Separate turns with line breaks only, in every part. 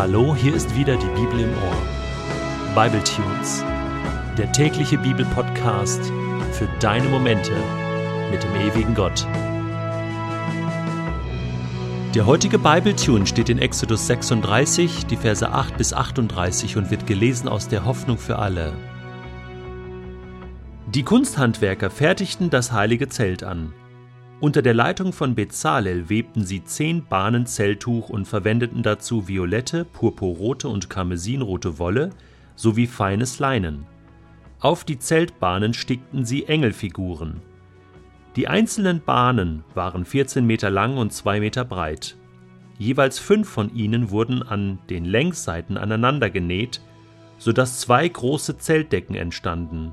Hallo, hier ist wieder die Bibel im Ohr. Bible Tunes, der tägliche Bibelpodcast für deine Momente mit dem ewigen Gott. Der heutige Bible Tune steht in Exodus 36, die Verse 8 bis 38 und wird gelesen aus der Hoffnung für alle. Die Kunsthandwerker fertigten das heilige Zelt an. Unter der Leitung von Bezalel webten sie zehn Bahnen Zelltuch und verwendeten dazu violette, purpurrote und karmesinrote Wolle sowie feines Leinen. Auf die Zeltbahnen stickten sie Engelfiguren. Die einzelnen Bahnen waren 14 Meter lang und 2 Meter breit. Jeweils fünf von ihnen wurden an den Längsseiten aneinander genäht, sodass zwei große Zeltdecken entstanden.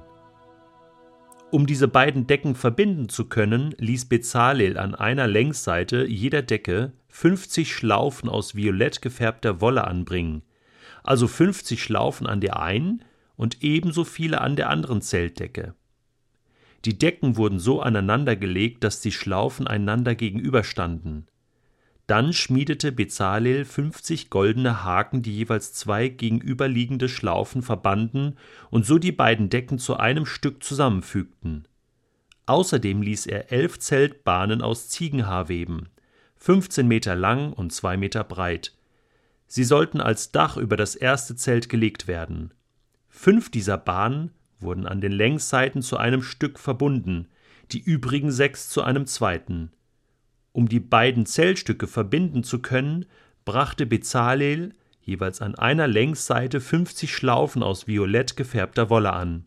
Um diese beiden Decken verbinden zu können, ließ Bezalel an einer Längsseite jeder Decke 50 Schlaufen aus violett gefärbter Wolle anbringen, also 50 Schlaufen an der einen und ebenso viele an der anderen Zeltdecke. Die Decken wurden so aneinandergelegt, dass die Schlaufen einander gegenüberstanden. Dann schmiedete Bezalel 50 goldene Haken, die jeweils zwei gegenüberliegende Schlaufen verbanden und so die beiden Decken zu einem Stück zusammenfügten. Außerdem ließ er elf Zeltbahnen aus Ziegenhaar weben, 15 Meter lang und zwei Meter breit. Sie sollten als Dach über das erste Zelt gelegt werden. Fünf dieser Bahnen wurden an den Längsseiten zu einem Stück verbunden, die übrigen sechs zu einem zweiten. Um die beiden Zellstücke verbinden zu können, brachte Bezalel jeweils an einer Längsseite 50 Schlaufen aus violett gefärbter Wolle an.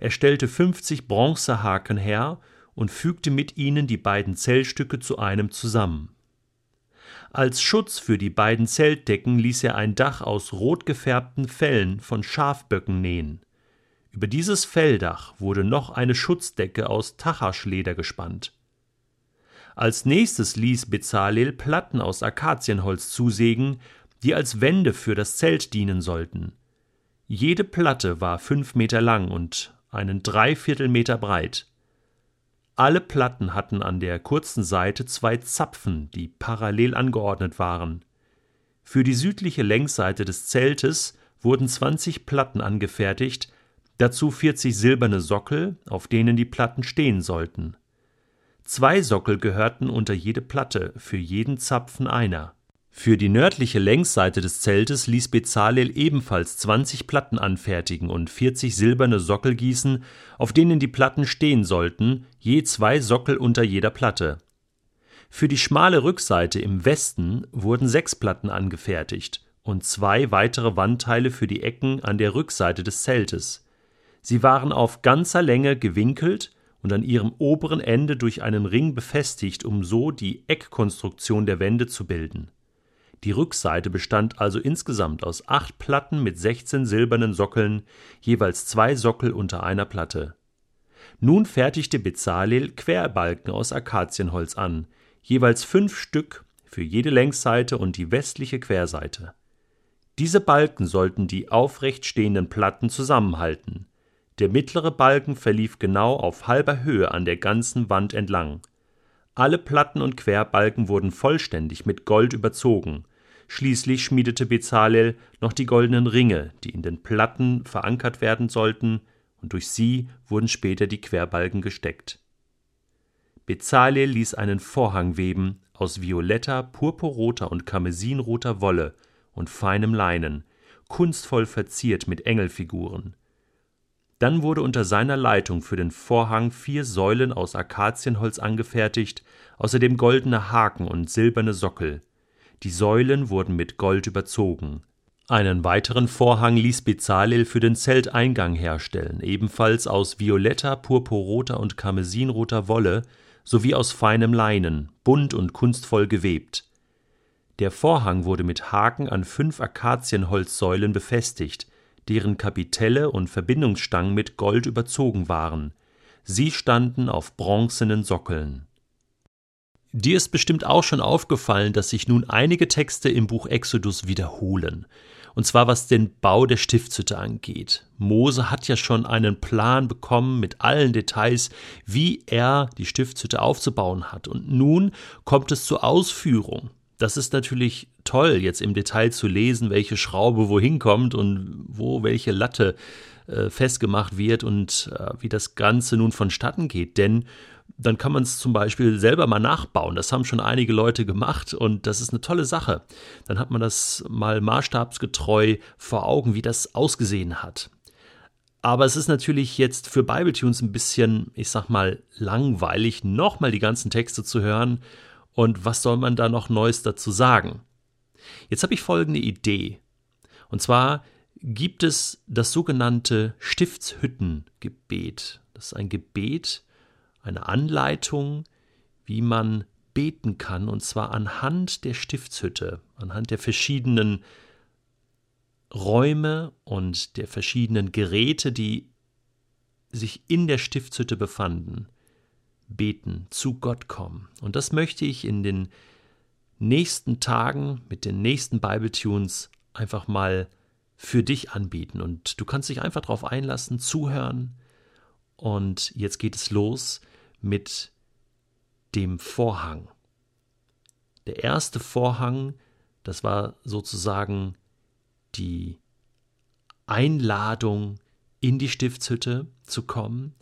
Er stellte 50 Bronzehaken her und fügte mit ihnen die beiden Zellstücke zu einem zusammen. Als Schutz für die beiden Zeltdecken ließ er ein Dach aus rot gefärbten Fellen von Schafböcken nähen. Über dieses Felldach wurde noch eine Schutzdecke aus Tachaschleder gespannt. Als nächstes ließ Bezalel Platten aus Akazienholz zusägen, die als Wände für das Zelt dienen sollten. Jede Platte war fünf Meter lang und einen Dreiviertelmeter breit. Alle Platten hatten an der kurzen Seite zwei Zapfen, die parallel angeordnet waren. Für die südliche Längsseite des Zeltes wurden 20 Platten angefertigt, dazu 40 silberne Sockel, auf denen die Platten stehen sollten. Zwei Sockel gehörten unter jede Platte, für jeden Zapfen einer. Für die nördliche Längsseite des Zeltes ließ Bezalel ebenfalls 20 Platten anfertigen und 40 silberne Sockel gießen, auf denen die Platten stehen sollten, je zwei Sockel unter jeder Platte. Für die schmale Rückseite im Westen wurden sechs Platten angefertigt und zwei weitere Wandteile für die Ecken an der Rückseite des Zeltes. Sie waren auf ganzer Länge gewinkelt und an ihrem oberen Ende durch einen Ring befestigt, um so die Eckkonstruktion der Wände zu bilden. Die Rückseite bestand also insgesamt aus acht Platten mit 16 silbernen Sockeln, jeweils zwei Sockel unter einer Platte. Nun fertigte Bezalel Querbalken aus Akazienholz an, jeweils fünf Stück für jede Längsseite und die westliche Querseite. Diese Balken sollten die aufrecht stehenden Platten zusammenhalten. Der mittlere Balken verlief genau auf halber Höhe an der ganzen Wand entlang. Alle Platten und Querbalken wurden vollständig mit Gold überzogen. Schließlich schmiedete Bezalel noch die goldenen Ringe, die in den Platten verankert werden sollten, und durch sie wurden später die Querbalken gesteckt. Bezalel ließ einen Vorhang weben aus violetter, purpurroter und karmesinroter Wolle und feinem Leinen, kunstvoll verziert mit Engelfiguren. Dann wurde unter seiner Leitung für den Vorhang vier Säulen aus Akazienholz angefertigt, außerdem goldene Haken und silberne Sockel. Die Säulen wurden mit Gold überzogen. Einen weiteren Vorhang ließ Bezalel für den Zelteingang herstellen, ebenfalls aus violetter, purpurroter und karmesinroter Wolle sowie aus feinem Leinen, bunt und kunstvoll gewebt. Der Vorhang wurde mit Haken an fünf Akazienholzsäulen befestigt, deren Kapitelle und Verbindungsstangen mit Gold überzogen waren. Sie standen auf bronzenen Sockeln. Dir ist bestimmt auch schon aufgefallen, dass sich nun einige Texte im Buch Exodus wiederholen. Und zwar was den Bau der Stiftshütte angeht. Mose hat ja schon einen Plan bekommen mit allen Details, wie er die Stiftshütte aufzubauen hat. Und nun kommt es zur Ausführung. Das ist natürlich toll, jetzt im Detail zu lesen, welche Schraube wohin kommt und wo welche Latte äh, festgemacht wird und äh, wie das Ganze nun vonstatten geht. Denn dann kann man es zum Beispiel selber mal nachbauen. Das haben schon einige Leute gemacht und das ist eine tolle Sache. Dann hat man das mal maßstabsgetreu vor Augen, wie das ausgesehen hat. Aber es ist natürlich jetzt für Bibletunes ein bisschen, ich sag mal, langweilig, nochmal die ganzen Texte zu hören. Und was soll man da noch Neues dazu sagen? Jetzt habe ich folgende Idee. Und zwar gibt es das sogenannte Stiftshüttengebet. Das ist ein Gebet, eine Anleitung, wie man beten kann, und zwar anhand der Stiftshütte, anhand der verschiedenen Räume und der verschiedenen Geräte, die sich in der Stiftshütte befanden, beten, zu Gott kommen. Und das möchte ich in den nächsten Tagen mit den nächsten Bible-Tunes einfach mal für dich anbieten. Und du kannst dich einfach darauf einlassen, zuhören. Und jetzt geht es los mit dem Vorhang. Der erste Vorhang, das war sozusagen die Einladung, in die Stiftshütte zu kommen.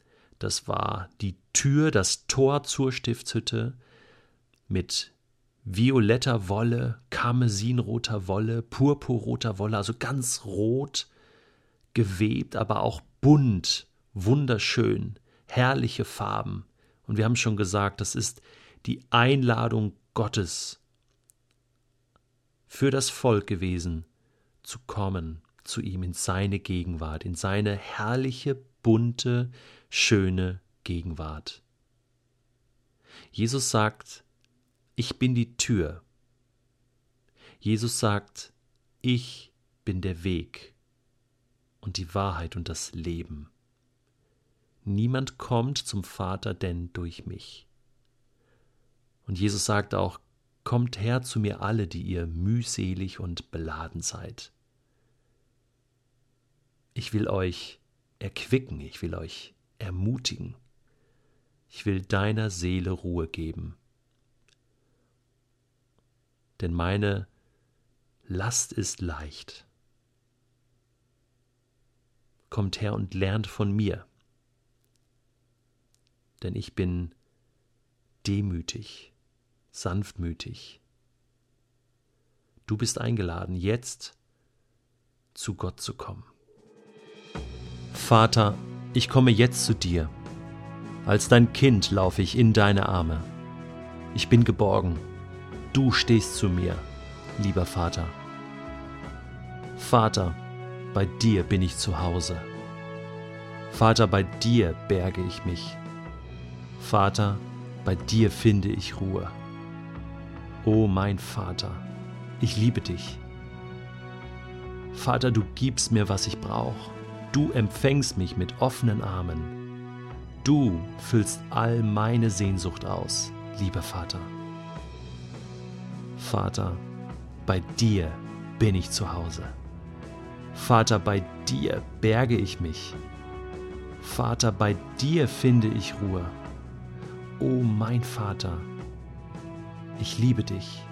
Das war die Tür, das Tor zur Stiftshütte mit violetter Wolle, karmesinroter Wolle, purpurroter Wolle, also ganz rot gewebt, aber auch bunt, wunderschön, herrliche Farben. Und wir haben schon gesagt, das ist die Einladung Gottes für das Volk gewesen, zu kommen zu ihm in seine Gegenwart, in seine herrliche, bunte, schöne Gegenwart. Jesus sagt, ich bin die Tür. Jesus sagt, ich bin der Weg und die Wahrheit und das Leben. Niemand kommt zum Vater denn durch mich. Und Jesus sagt auch, Kommt her zu mir alle, die ihr mühselig und beladen seid. Ich will euch erquicken, ich will euch ermutigen, ich will deiner Seele Ruhe geben. Denn meine Last ist leicht. Kommt her und lernt von mir denn ich bin demütig, sanftmütig. Du bist eingeladen, jetzt zu Gott zu kommen. Vater, ich komme jetzt zu dir. Als dein Kind laufe ich in deine Arme. Ich bin geborgen. Du stehst zu mir, lieber Vater. Vater, bei dir bin ich zu Hause. Vater, bei dir berge ich mich. Vater, bei dir finde ich Ruhe. O mein Vater, ich liebe dich. Vater, du gibst mir, was ich brauche. Du empfängst mich mit offenen Armen. Du füllst all meine Sehnsucht aus, lieber Vater. Vater, bei dir bin ich zu Hause. Vater, bei dir berge ich mich. Vater, bei dir finde ich Ruhe. O mein Vater, ich liebe dich.